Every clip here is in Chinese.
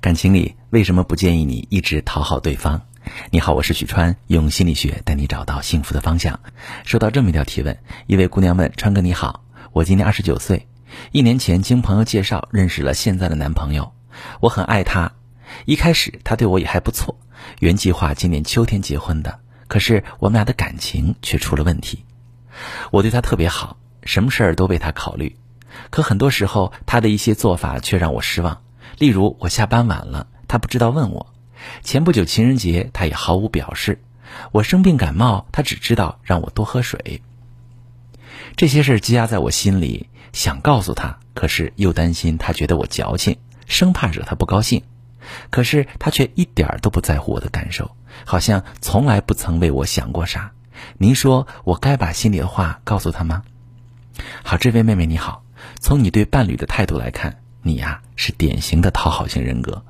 感情里为什么不建议你一直讨好对方？你好，我是许川，用心理学带你找到幸福的方向。收到这么一条提问，一位姑娘问：川哥你好，我今年二十九岁，一年前经朋友介绍认识了现在的男朋友，我很爱他，一开始他对我也还不错，原计划今年秋天结婚的，可是我们俩的感情却出了问题。我对他特别好，什么事儿都为他考虑，可很多时候他的一些做法却让我失望。例如，我下班晚了，他不知道问我；前不久情人节，他也毫无表示；我生病感冒，他只知道让我多喝水。这些事积压在我心里，想告诉他，可是又担心他觉得我矫情，生怕惹他不高兴。可是他却一点都不在乎我的感受，好像从来不曾为我想过啥。您说我该把心里的话告诉他吗？好，这位妹妹你好，从你对伴侣的态度来看。你呀是典型的讨好型人格，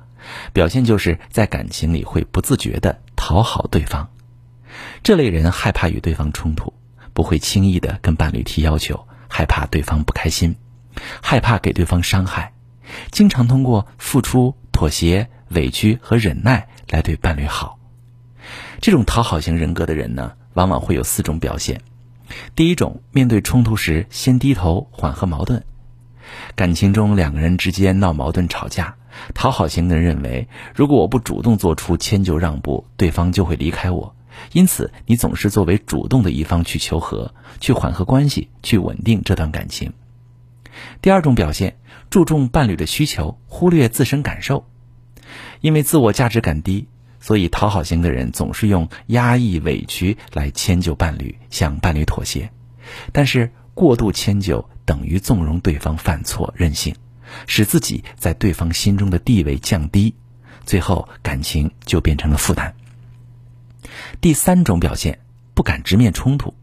表现就是在感情里会不自觉的讨好对方。这类人害怕与对方冲突，不会轻易的跟伴侣提要求，害怕对方不开心，害怕给对方伤害，经常通过付出、妥协、委屈和忍耐来对伴侣好。这种讨好型人格的人呢，往往会有四种表现。第一种，面对冲突时先低头缓和矛盾。感情中两个人之间闹矛盾吵架，讨好型的人认为，如果我不主动做出迁就让步，对方就会离开我。因此，你总是作为主动的一方去求和，去缓和关系，去稳定这段感情。第二种表现，注重伴侣的需求，忽略自身感受。因为自我价值感低，所以讨好型的人总是用压抑、委屈来迁就伴侣，向伴侣妥协。但是过度迁就。等于纵容对方犯错、任性，使自己在对方心中的地位降低，最后感情就变成了负担。第三种表现，不敢直面冲突，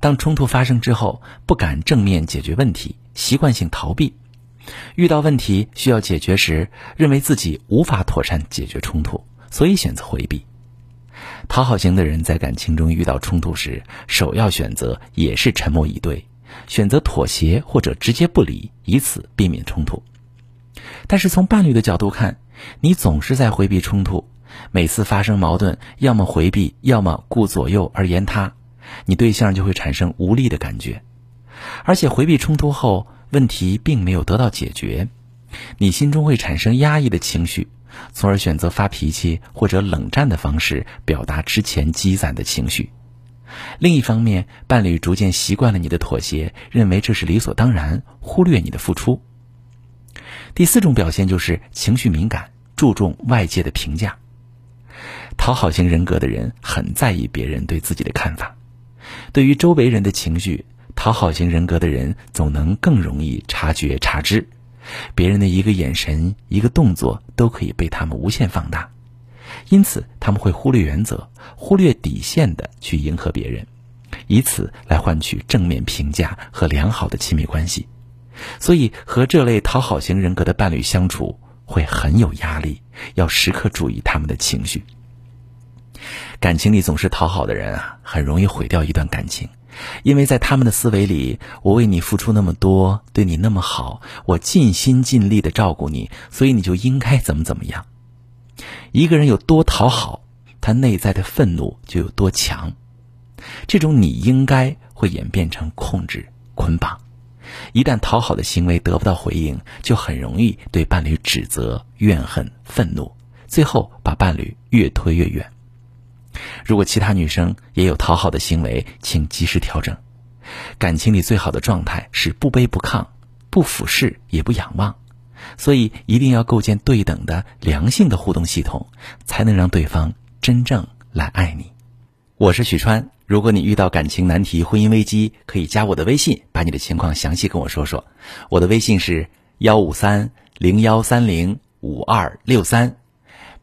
当冲突发生之后，不敢正面解决问题，习惯性逃避。遇到问题需要解决时，认为自己无法妥善解决冲突，所以选择回避。讨好型的人在感情中遇到冲突时，首要选择也是沉默以对。选择妥协或者直接不理，以此避免冲突。但是从伴侣的角度看，你总是在回避冲突，每次发生矛盾，要么回避，要么顾左右而言他，你对象就会产生无力的感觉。而且回避冲突后，问题并没有得到解决，你心中会产生压抑的情绪，从而选择发脾气或者冷战的方式表达之前积攒的情绪。另一方面，伴侣逐渐习惯了你的妥协，认为这是理所当然，忽略你的付出。第四种表现就是情绪敏感，注重外界的评价。讨好型人格的人很在意别人对自己的看法，对于周围人的情绪，讨好型人格的人总能更容易察觉察知，别人的一个眼神、一个动作都可以被他们无限放大。因此，他们会忽略原则、忽略底线的去迎合别人，以此来换取正面评价和良好的亲密关系。所以，和这类讨好型人格的伴侣相处会很有压力，要时刻注意他们的情绪。感情里总是讨好的人啊，很容易毁掉一段感情，因为在他们的思维里，我为你付出那么多，对你那么好，我尽心尽力的照顾你，所以你就应该怎么怎么样。一个人有多讨好，他内在的愤怒就有多强。这种你应该会演变成控制、捆绑。一旦讨好的行为得不到回应，就很容易对伴侣指责、怨恨、愤怒，最后把伴侣越推越远。如果其他女生也有讨好的行为，请及时调整。感情里最好的状态是不卑不亢，不俯视也不仰望。所以，一定要构建对等的良性的互动系统，才能让对方真正来爱你。我是许川，如果你遇到感情难题、婚姻危机，可以加我的微信，把你的情况详细跟我说说。我的微信是幺五三零幺三零五二六三，